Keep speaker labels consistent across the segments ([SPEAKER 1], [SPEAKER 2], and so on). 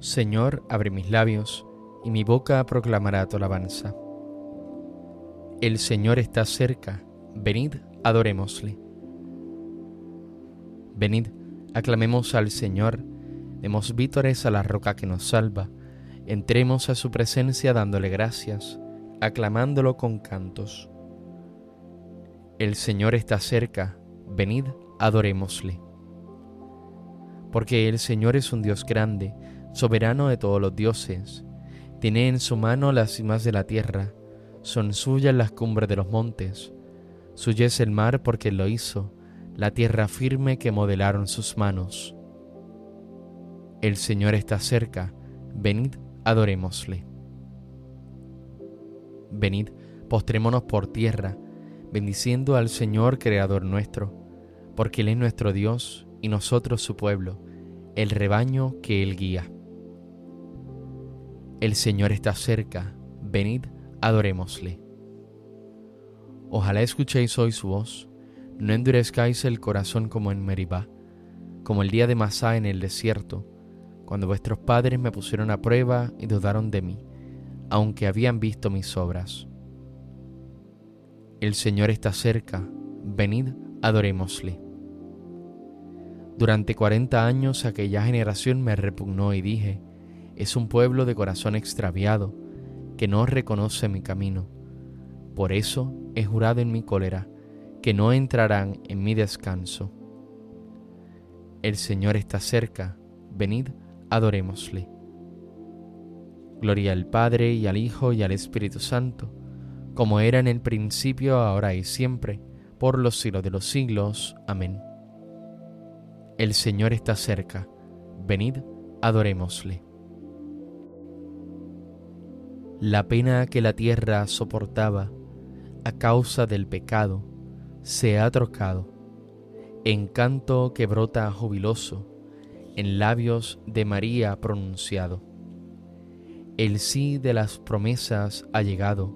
[SPEAKER 1] Señor, abre mis labios, y mi boca proclamará tu alabanza. El Señor está cerca, venid, adorémosle. Venid, aclamemos al Señor, demos vítores a la roca que nos salva, entremos a su presencia dándole gracias, aclamándolo con cantos. El Señor está cerca, venid, adorémosle. Porque el Señor es un Dios grande, soberano de todos los dioses. Tiene en su mano las cimas de la tierra, son suyas las cumbres de los montes. Suya es el mar porque lo hizo, la tierra firme que modelaron sus manos. El Señor está cerca, venid, adorémosle. Venid, postrémonos por tierra, bendiciendo al Señor Creador nuestro, porque Él es nuestro Dios y nosotros su pueblo, el rebaño que Él guía. El Señor está cerca, venid, adorémosle. Ojalá escuchéis hoy su voz, no endurezcáis el corazón como en Meribá, como el día de Masá en el desierto, cuando vuestros padres me pusieron a prueba y dudaron de mí, aunque habían visto mis obras. El Señor está cerca, venid, adorémosle. Durante cuarenta años aquella generación me repugnó y dije, es un pueblo de corazón extraviado, que no reconoce mi camino. Por eso he jurado en mi cólera, que no entrarán en mi descanso. El Señor está cerca, venid, adorémosle. Gloria al Padre y al Hijo y al Espíritu Santo, como era en el principio, ahora y siempre, por los siglos de los siglos. Amén. El Señor está cerca, venid, adorémosle. La pena que la tierra soportaba a causa del pecado se ha trocado en canto que brota jubiloso en labios de María pronunciado. El sí de las promesas ha llegado,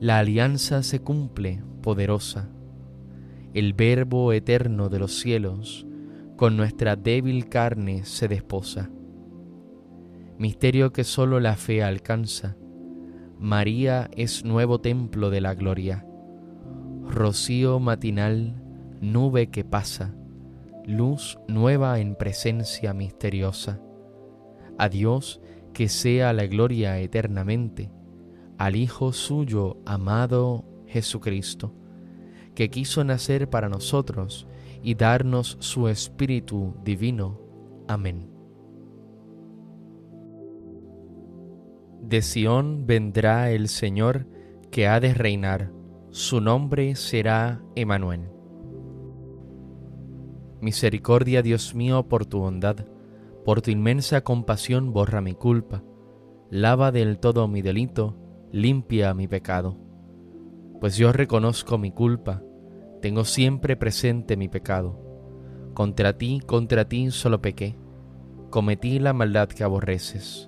[SPEAKER 1] la alianza se cumple poderosa, el verbo eterno de los cielos con nuestra débil carne se desposa. Misterio que sólo la fe alcanza, María es nuevo templo de la gloria, rocío matinal, nube que pasa, luz nueva en presencia misteriosa. A Dios que sea la gloria eternamente, al Hijo suyo amado Jesucristo, que quiso nacer para nosotros y darnos su Espíritu Divino. Amén. De Sión vendrá el Señor que ha de reinar, su nombre será Emanuel. Misericordia, Dios mío, por tu bondad, por tu inmensa compasión borra mi culpa, lava del todo mi delito, limpia mi pecado. Pues yo reconozco mi culpa, tengo siempre presente mi pecado. Contra ti, contra ti solo pequé, cometí la maldad que aborreces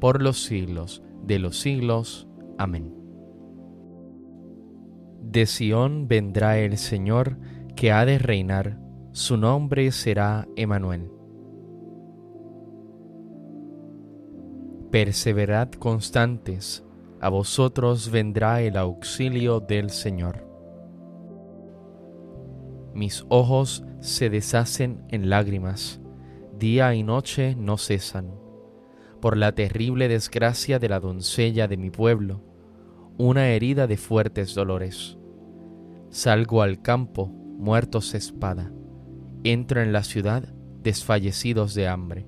[SPEAKER 1] por los siglos de los siglos. Amén. De Sión vendrá el Señor que ha de reinar, su nombre será Emanuel. Perseverad constantes, a vosotros vendrá el auxilio del Señor. Mis ojos se deshacen en lágrimas, día y noche no cesan, por la terrible desgracia de la doncella de mi pueblo, una herida de fuertes dolores. Salgo al campo, muertos espada, entro en la ciudad, desfallecidos de hambre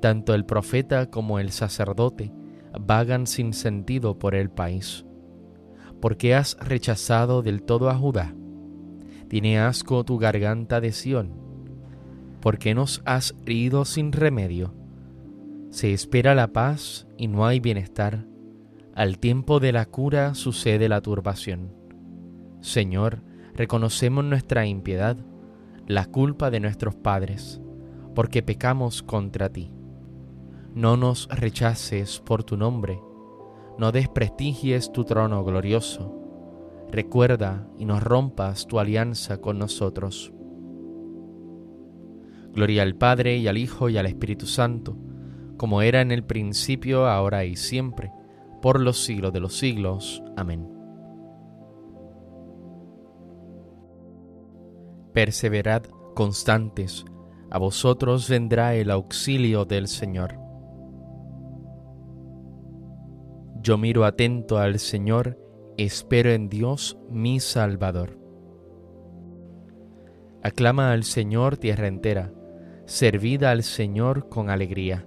[SPEAKER 1] tanto el profeta como el sacerdote vagan sin sentido por el país. porque has rechazado del todo a Judá? Tiene asco tu garganta de Sión. ¿Por qué nos has herido sin remedio? Se espera la paz y no hay bienestar. Al tiempo de la cura sucede la turbación. Señor, reconocemos nuestra impiedad, la culpa de nuestros padres, porque pecamos contra ti no nos rechaces por tu nombre, no desprestigies tu trono glorioso. Recuerda y no rompas tu alianza con nosotros. Gloria al Padre y al Hijo y al Espíritu Santo, como era en el principio, ahora y siempre, por los siglos de los siglos. Amén. Perseverad constantes, a vosotros vendrá el auxilio del Señor. Yo miro atento al Señor, espero en Dios mi Salvador. Aclama al Señor tierra entera, servid al Señor con alegría,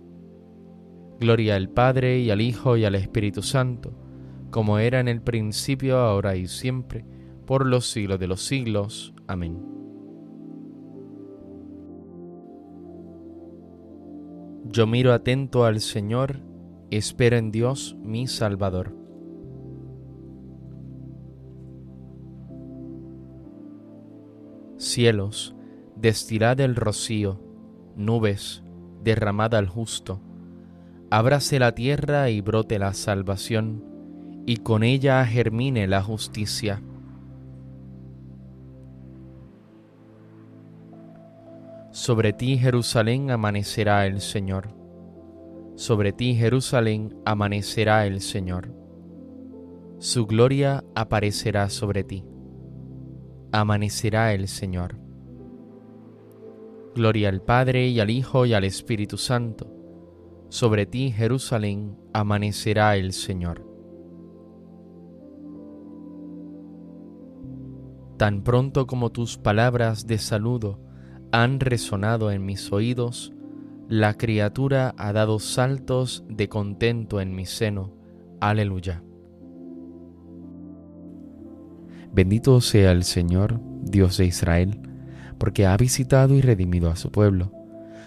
[SPEAKER 1] Gloria al Padre y al Hijo y al Espíritu Santo, como era en el principio, ahora y siempre, por los siglos de los siglos. Amén. Yo miro atento al Señor, espero en Dios mi Salvador. Cielos, destilad el rocío, nubes, derramad al justo. Ábrase la tierra y brote la salvación, y con ella germine la justicia. Sobre ti, Jerusalén, amanecerá el Señor. Sobre ti, Jerusalén, amanecerá el Señor. Su gloria aparecerá sobre ti amanecerá el Señor. Gloria al Padre y al Hijo y al Espíritu Santo. Sobre ti, Jerusalén, amanecerá el Señor. Tan pronto como tus palabras de saludo han resonado en mis oídos, la criatura ha dado saltos de contento en mi seno. Aleluya. Bendito sea el Señor, Dios de Israel, porque ha visitado y redimido a su pueblo,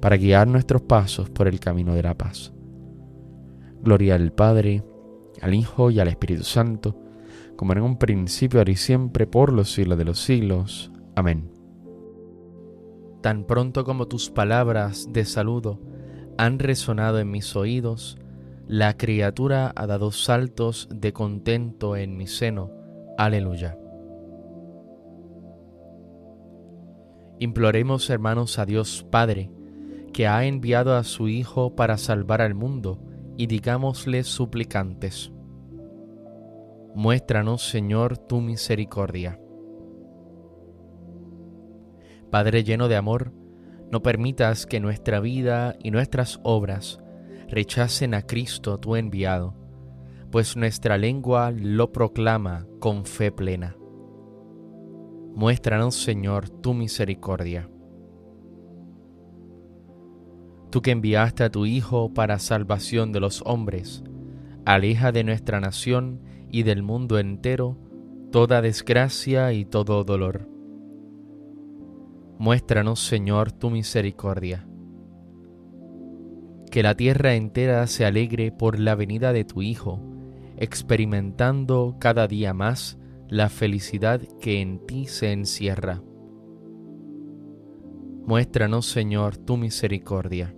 [SPEAKER 1] para guiar nuestros pasos por el camino de la paz. Gloria al Padre, al Hijo y al Espíritu Santo, como en un principio, ahora y siempre, por los siglos de los siglos. Amén. Tan pronto como tus palabras de saludo han resonado en mis oídos, la criatura ha dado saltos de contento en mi seno. Aleluya. Imploremos, hermanos, a Dios Padre, que ha enviado a su Hijo para salvar al mundo, y digámosle suplicantes. Muéstranos, Señor, tu misericordia. Padre lleno de amor, no permitas que nuestra vida y nuestras obras rechacen a Cristo tu enviado, pues nuestra lengua lo proclama con fe plena. Muéstranos, Señor, tu misericordia. Tú que enviaste a tu Hijo para salvación de los hombres, aleja de nuestra nación y del mundo entero toda desgracia y todo dolor. Muéstranos, Señor, tu misericordia. Que la tierra entera se alegre por la venida de tu Hijo, experimentando cada día más la felicidad que en ti se encierra. Muéstranos, Señor, tu misericordia.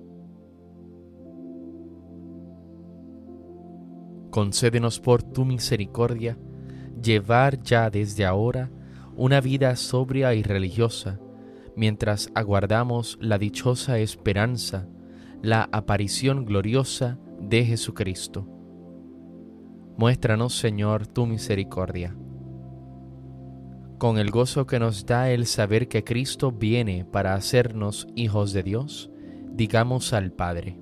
[SPEAKER 1] Concédenos por tu misericordia llevar ya desde ahora una vida sobria y religiosa, mientras aguardamos la dichosa esperanza, la aparición gloriosa de Jesucristo. Muéstranos, Señor, tu misericordia. Con el gozo que nos da el saber que Cristo viene para hacernos hijos de Dios, digamos al Padre,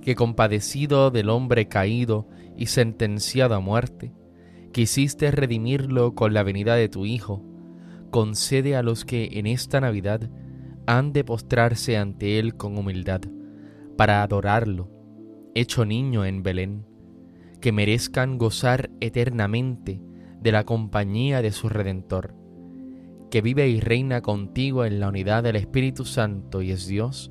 [SPEAKER 1] que compadecido del hombre caído y sentenciado a muerte, quisiste redimirlo con la venida de tu Hijo, concede a los que en esta Navidad han de postrarse ante Él con humildad, para adorarlo, hecho niño en Belén, que merezcan gozar eternamente de la compañía de su Redentor, que vive y reina contigo en la unidad del Espíritu Santo y es Dios